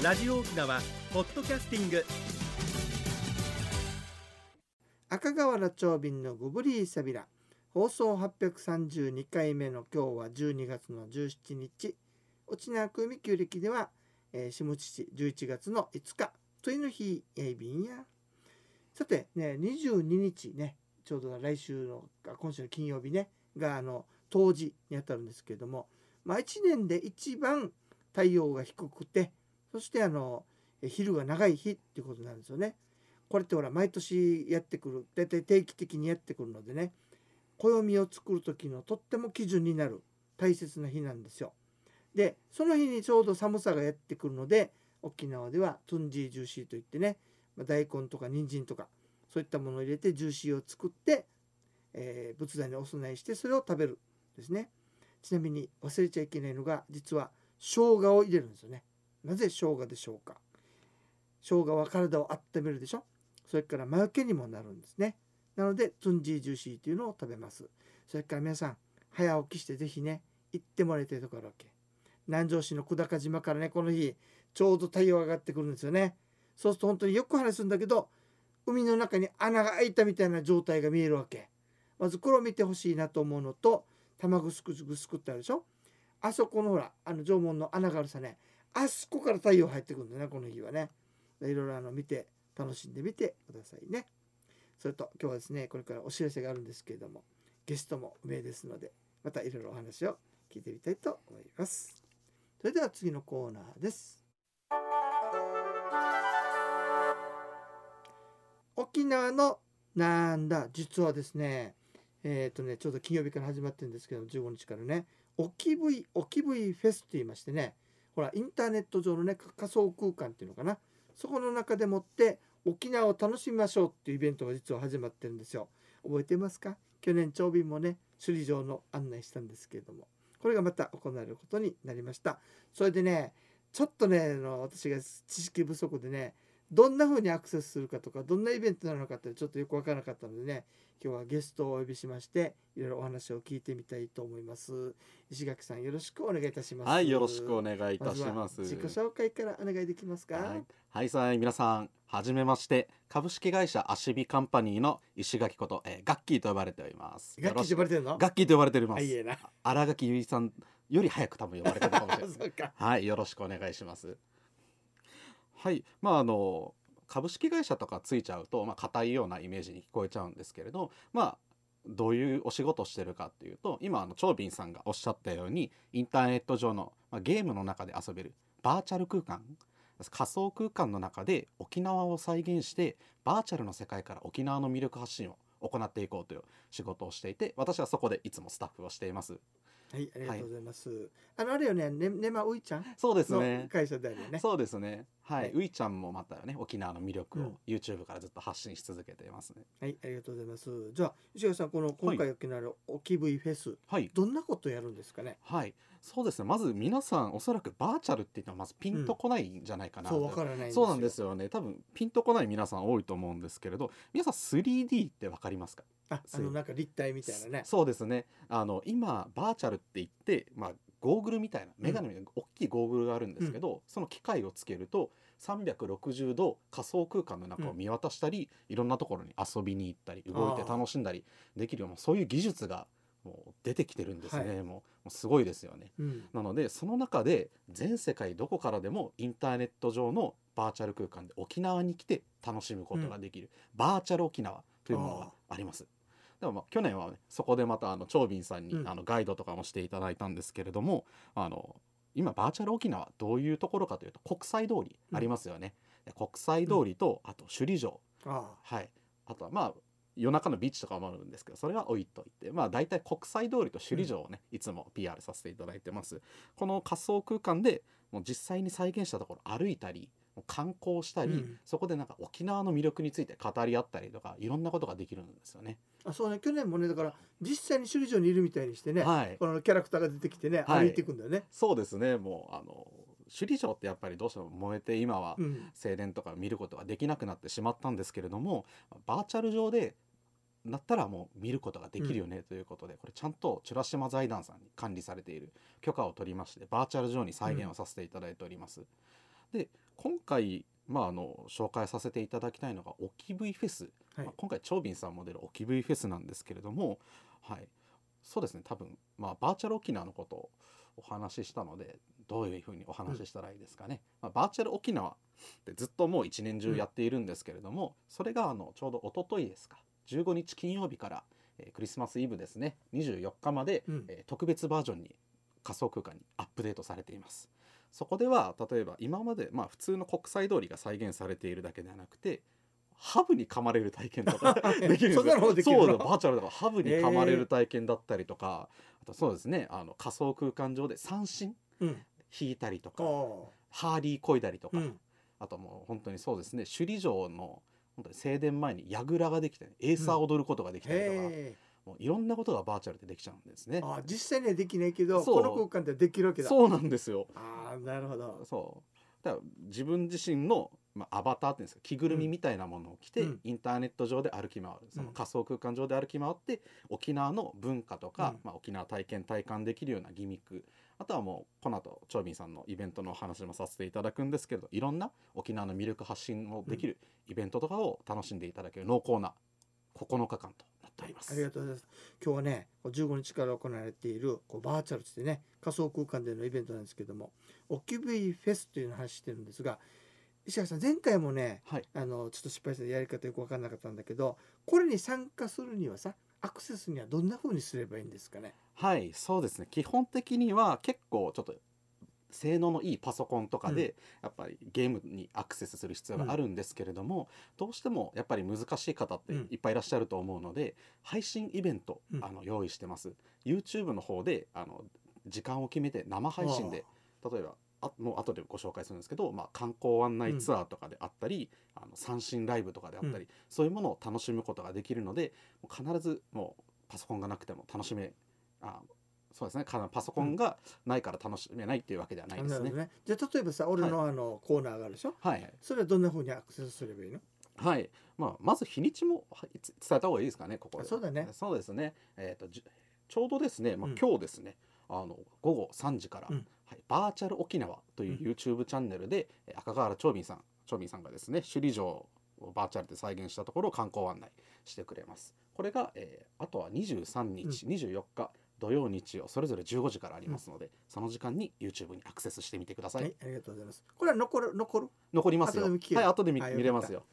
ラジオ沖縄ポッドキャスティング。赤瓦町便のグブリーサビラ放送832回目の今日は12月の17日。沖縄空海旧暦では、えー、下父11月の5日。というの日え便や。さてね22日ねちょうど来週の今週の金曜日ねがあの冬至にあたるんですけれども、まあ、1年で一番太陽が低くてそしてあの昼が長い日っていうことなんですよね。これってほら毎年やってくる大体定期的にやってくるのでね暦を作る時のとっても基準になる大切な日なんですよ。でその日にちょうど寒さがやってくるので沖縄ではトゥンジージューシーといってね、まあ、大根とか人参とかそういったものを入れてジューシーを作って、えー、仏壇にお供えしてそれを食べるですね。ちなみに忘れちゃいけないのが実は生姜を入れるんですよね。なぜ生姜でしょうか？生姜は体を温めるでしょ？それから魔除けにもなるんですね。なのでトゥンジージューシーというのを食べます。それから皆さん早起きしてぜひね行ってもらいたいところわけ。南城市の久高島からねこの日ちょうど太陽が上がってくるんですよね。そうすると本当によく話すんだけど海の中に穴が開いたみたいな状態が見えるわけ。まずこれを見てほしいなと思うのと卵すくすくすくってあるでしょ？あそこのほらあの縄文の穴があるさねあそこから太陽入ってくるんだねこの日はね。いろいろあの見て楽しんでみてくださいね。それと今日はですねこれからお知らせがあるんですけれどもゲストも不明ですのでまたいろいろお話を聞いてみたいと思います。それでは次のコーナーです。沖縄のなんだ？実はですねえっ、ー、とねちょうど金曜日から始まってるんですけど15日からねオキブイオキブイフェスと言いましてねほらインターネット上のね仮想空間っていうのかな。そこの中でもって沖縄を楽しみましょうっていうイベントが実は始まってるんですよ。覚えてますか？去年長便もね首里城の案内したんですけれども。これがまた行われることになりました。それでねちょっとねの私が知識不足でねどんな風にアクセスするかとかどんなイベントなのかってちょっとよく分からなかったのでね今日はゲストをお呼びしましていろいろお話を聞いてみたいと思います。石垣さんよろしくお願いいたします。はいよろしくお願いいたします。自己紹介からお願いできますか？はい、はい、さん皆さんはじめまして株式会社アシビカンパニーの石垣こと、えー、ガッキーと呼ばれております。ガッキーと呼ばれてるの？ガッキーと呼ばれております。いいな。新垣結衣さんより早く多分呼ばれてるかもしれない。はいよろしくお願いします。はいまああの株式会社とかついちゃうとまあ硬いようなイメージに聞こえちゃうんですけれどまあどういうお仕事をしてるかっていうと今あの長斌さんがおっしゃったようにインターネット上の、まあ、ゲームの中で遊べるバーチャル空間仮想空間の中で沖縄を再現してバーチャルの世界から沖縄の魅力発信を行っていこうという仕事をしていて私はそこでいつもスタッフをしています。はい、ありがとうございます。はい、あのあれよね、ね、ねまういちゃん。そうですね。会社であるよね。そうですね。はい、ういちゃんもまたね、沖縄の魅力を YouTube からずっと発信し続けていますね。はい、ありがとうございます。じゃあ、石川さん、この今回沖縄の沖 V フェス、はい、どんなことやるんですかね？はい、そうですね。まず皆さんおそらくバーチャルって言ったらまずピンとこないんじゃないかな、うん、そうわからないそうなんですよね。多分ピンとこない皆さん多いと思うんですけれど、皆さん 3D ってわかりますか？ああのなんか立体みたいなねそうですねあの今バーチャルって言ってまあゴーグルみたいな眼鏡みたいな大きいゴーグルがあるんですけど、うん、その機械をつけると360度仮想空間の中を見渡したり、うん、いろんなところに遊びに行ったり動いて楽しんだりできるようなそういう技術がもう出てきてるんですね、はい、もうすごいですよね、うん、なのでその中で全世界どこからでもインターネット上のバーチャル空間で沖縄に来て楽しむことができる、バーチャル沖縄というものがあります。でもまあ去年はねそこでまたあの長斌さんに、あのガイドとかもしていただいたんですけれどもあの今バーチャル沖縄どういうところかというと国際通りありますよね、うん、国際通りと、あと首里城、はい。あとはまあ夜中のビーチとかもあるんですけどそれは置いといてまあ大体国際通りと首里城をね、うん、いつも PR させていただいてます。この仮想空間でもう実際に再現したところ歩いたり観光したり、うん、そこでなんか沖縄の魅力について語り合ったりとかいろんなことができるんですよね。あそうね。去年もねだから実際に首里城にいるみたいにしてね、はい、このキャラクターが出てきてね、歩いていくんだよね。そうですね。もうあの首里城ってやっぱりどうしても燃えて今は静電とか見ることができなくなってしまったんですけれども、バーチャル上でなったらもう見ることができるよねということで、これちゃんと美ら島財団さんに管理されている許可を取りましてバーチャル上に再現をさせていただいております。で今回、まあ、あの紹介させていただきたいのがオキ V フェス、はい。まあ、今回長斌さんも出るオキ V フェスなんですけれども、はい、そうですね。多分、まあ、バーチャル沖縄のことをお話ししたのでどういうふうにお話ししたらいいですかね、まあ、バーチャル沖縄ってずっともう一年中やっているんですけれども、それがあのちょうど一昨日ですか。15日金曜日から、えークリスマスイブですね。24日まで、うん。えー特別バージョンに仮想空間にアップデートされていますそこでは例えば今まで、まあ、普通の国際通りが再現されているだけではなくてハブに噛まれる体験とか できるんですそんなのもできるの？そうだバーチャルだからハブに噛まれる体験だったりとか、あとそうですねあの仮想空間上で三振うん。引いたりとかおハーリー漕いだりとか、ーうん。あともう本当にそうですね首里城の本当に正殿前に櫓ができて、エーサー踊ることができたりとか、へもういろんなことがバーチャルでできちゃうんですね。ー。あ実際にはできないけどこの空間ではできるわけだ。そうなんですよ。ああなるほど。そう。だから自分自身の、まあ、アバターっていうんですか着ぐるみみたいなものを着て、うん。インターネット上で歩き回る。そのうん。仮想空間上で歩き回って沖縄の文化とか、うん。まあ、沖縄体験体感できるようなギミック。あとはもうこの後長斌さんのイベントのお話もさせていただくんですけれどいろんな沖縄の魅力発信もできるイベントとかを楽しんでいただける濃厚な9日間と。なっております。ありがとうございます今日はねこう15日から行われているこうバーチャルとしてね仮想空間でのイベントなんですけどもオキュブイフェスというのを話してるんですが石垣さん前回もねはい、あのちょっと失敗したやり方よく分かんなかったんだけどこれに参加するにはさアクセスにはどんな風にすればいいんですかね？はい、そうですね。基本的には結構ちょっと性能のいいパソコンとかで、やっぱりゲームにアクセスする必要があるんですけれども、どうしてもやっぱり難しい方ってうんいっぱいいらっしゃると思うので、配信イベント、うん。あの用意してます。YouTube の方であの時間を決めて生配信で例えばあもう後でご紹介するんですけど、まあ、観光案内ツアーとかであったり、あの三振ライブとかであったり、うそういうものを楽しむことができるので必ずもうパソコンがなくても楽しめあそうですね。かパソコンがないから楽しめないっていうわけではないですね。ね。じゃあ例えばさ俺のあのコーナーがあるでしょ？はい、それはどんな風にアクセスすればいいの？はい。まあ、まず日にちもはいつ伝えた方がいいですかねここでそうだね。そうですね、えー、とじちょうどですね、まあうん。今日ですね、あの午後3時から、うん。はい、バーチャル沖縄といううん。YouTube チャンネルで、えー赤瓦長斌さん長斌さんがですね首里城をバーチャルで再現したところを観光案内してくれます。これが、えーあとは23日、24日土曜日曜それぞれ15時からありますので、その時間に YouTube にアクセスしてみてください、はいありがとうございます。これは残る残る？残りますよ。はい後で見あよかった見れますよ。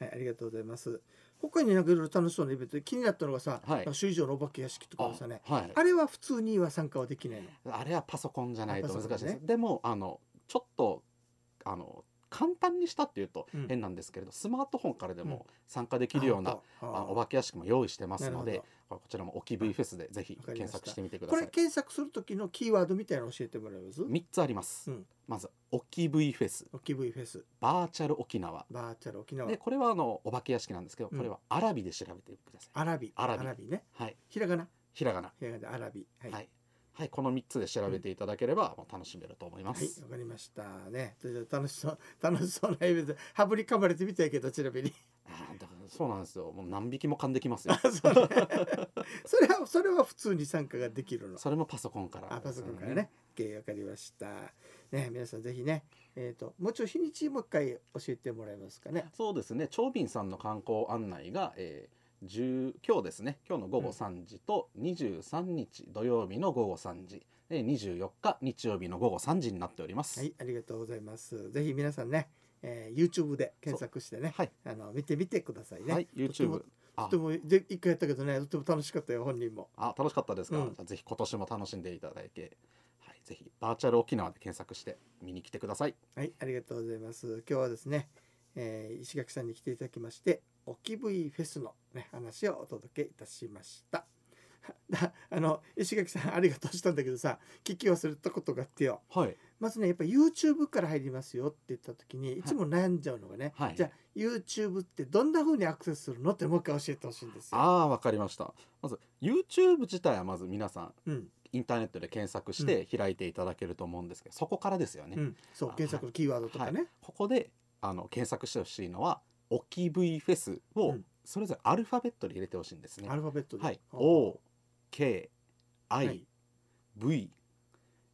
はいありがとうございます。他になんかいろいろ楽しそうなイベントで気になったのがさ、はい。首里城のお化け屋敷とかはさねあはい。あれは普通には参加はできないの？あれはパソコンじゃないと難しいです。ね。でもあのちょっとあの簡単にしたっていうとうん。変なんですけれど、スマートフォンからでも参加できるような、ああお化け屋敷も用意してますのでこちらもオキ V フェスでぜひ検索してみてくだこれさい。検索する時のキーワードみたいなの教えてもらえます？3つあります。うん。まずオキ V フェス、オキ V フェス。バーチャル沖縄。バーチャル沖縄。でこれはあのお化け屋敷なんですけど、うん。これはアラビで調べてください。アラビ。アラビね。はい、ひらがな？ひらがな。ひらがなでアラビ。はい。はい、はい、この3つで調べていただければもう楽しめると思いまはい、す。わかりましたね。楽しそう、楽しそうなイベント、ハブに噛まれてみたいけど、ちなみに。あーだからそうなんですよ。もう何匹も噛んできますよ。そうね それは、それは普通に参加ができるの？それもパソコンからあ、パソコンからね。OK、わかりました。ね、皆さんぜひね、えっ、と、もうちょい日にちもう一回教えてもらえますかね。そうですね長斌さんの観光案内が、えー、10今日ですね今日の午後3時と23日土曜日の午後3時、えー、24日日曜日の午後3時になっております。はい、ありがとうございます。ぜひ皆さんね、えー、YouTube で検索してね、はいあの見てみてくださいね。はい、YouTube あとてもで一回やったけどね、とても楽しかったよ本人も。あ楽しかったですか、うんじゃあぜひ今年も楽しんでいただいて、はい、ぜひバーチャル沖縄で検索して見に来てください。はい、ありがとうございます。今日はですね、えー石垣さんに来ていただきまして、オキブイフェスのね話をお届けいたしました。だ あの石垣さんありがとうしたんだけどさ聞き忘れたことがあってよ。はい、まずねやっぱ YouTube から入りますよって言った時にい。つも悩んじゃうのがね、はい。じゃあ YouTube ってどんな風にアクセスするのってもう一回教えてほしいんですよ。ああわかりました。まず YouTube 自体はまず皆さんうん。インターネットで検索して開いていただけると思うんですけど、そこからですよね。うん、そうあ検索のキーワードとかね、はい、ここであの検索してほしいのは「オキ V フェス」をうん。それぞれアルファベットで入れてほしいんですね。アルファベットで。はい、ほ O K は I い V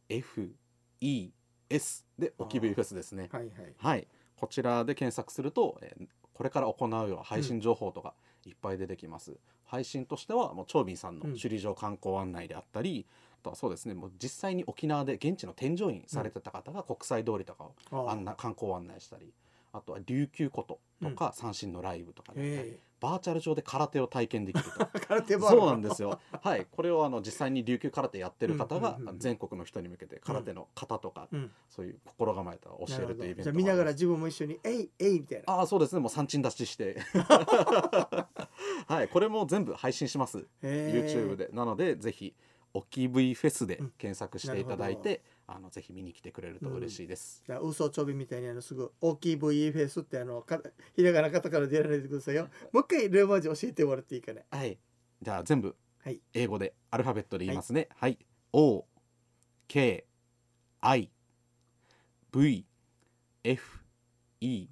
F E S でオキブイフェスですね。はいはい。はい。こちらで検索すると、えーこれから行うような配信情報とかいっぱい出てきます、配信としてはもう長斌さんのうん。首里城観光案内であったり、あとはそうですねもう実際に沖縄で現地の添乗員されてた方が国際通りとかをああ案内観光案内したりあとは琉球こととか、三振のライブとかであったりえバーチャル上で空手を体験できると。え 空手そうなんですよ。はい、これをあの実際に琉球空手やってる方が全国の人に向けて空手の型とか、うん。そういう心構えた教えるというイベントじゃあ見ながら自分も一緒に「えいえい」みたいな。ああそうですね。もう三鎮出しして。はい。これも全部配信します、へえ YouTube で。なのでぜひ「オキ V フェス」でうん。検索していただいて、あのぜひ見に来てくれると嬉しいです、じゃあ嘘ちょびみたいにあのすぐ大きい V フェイスってあのかひらがなカタカナでやらないでくださいよ。もう一回ローマ字教えてもらっていいかね？はい。じゃあ全部はい。英語でアルファベットで言いますね。はい。O K I V F E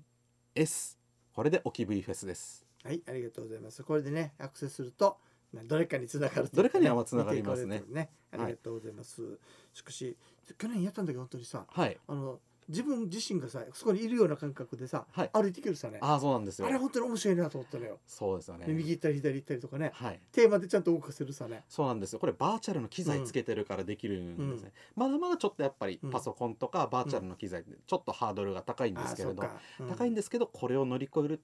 S これでオキ V フェスです。はい。ありがとうございます。これでねアクセスするとまあどれかにつながるというどれかにはつながりますね。ね。ありがとうございます、しかし去年やったんだけど本当にさはい。あの自分自身がさそこにいるような感覚でさ、はい。歩いていけるさね。あああそうなんですよ。れ本当に面白いなと思ったのよ、そうですよね。で右行ったり左行ったりとかね。はい。テーマでちゃんと動かせるさね。そうなんですよ。これバーチャルの機材つけてるからできるんですね、まだまだちょっとやっぱりうん。パソコンとかバーチャルの機材ってちょっとハードルが高いんですけれど、うん。高いんですけどこれを乗り越える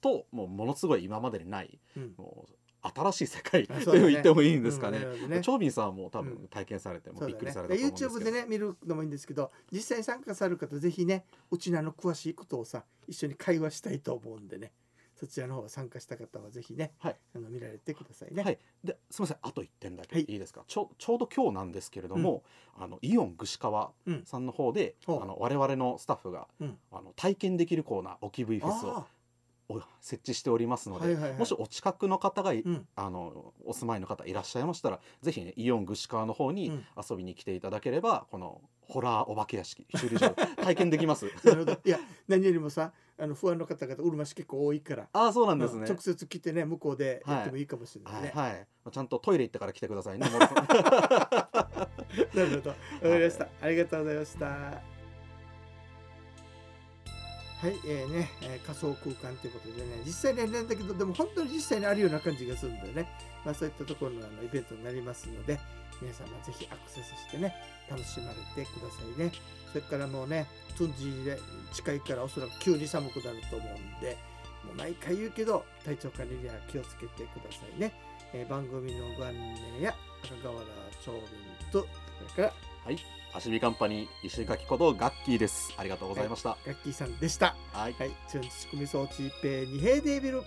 ともうものすごい今までにないうん。もう新しい世界と言ってもいいんですかね。うんなるほどね長斌さんはもう多うん。分体験されてもびっくりされたと思うんですけど、で YouTube でね見るのもいいんですけど実際に参加される方ぜひねうちのあの詳しいことをさ一緒に会話したいと思うんでね。そちらの方参加した方はぜひね、はい。あの見られてくださいね。はい、ですみません。あと1点だけはい。いいですか、ちょちょうど今日なんですけれども、あのイオン串川うんさんの方で、ほうあの我々のスタッフが、うん。あの体験できるコーナーオキ V フェスを設置しておりますので、はいはいはい。もしお近くの方がうん。あのお住まいの方いらっしゃいましたらぜひねイオン串川の方にうん。遊びに来ていただければ、このホラーお化け屋敷修理場体験できます。なるほど。いや何よりもさあの不安の方々うるま市結構多いからああそうなんですね、うん直接来てね向こうでやってもいいかもしれないね。はい、はい、ちゃんとトイレ行ってから来てくださいね。なるほど。わかりました、ありがとうございました。はい、えーね、えー仮想空間ということでね、実際にあれなんだけど、でも本当に実際にあるような感じがするんでね、まあ、そういったところのあのイベントになりますので、皆様ぜひアクセスしてね、楽しまれてくださいね。それからもうね、トゥンジで近いからおそらく急に寒くなると思うんで、もう毎回言うけど、体調管理には気をつけてくださいね。えー番組のご案内や赤瓦長瓶と、それからはい、アシビカンパニー石垣ことガッキーです。ありがとうございました。ガッキーさんでした。はいはい、チュンチ組装置ペー二平デービル。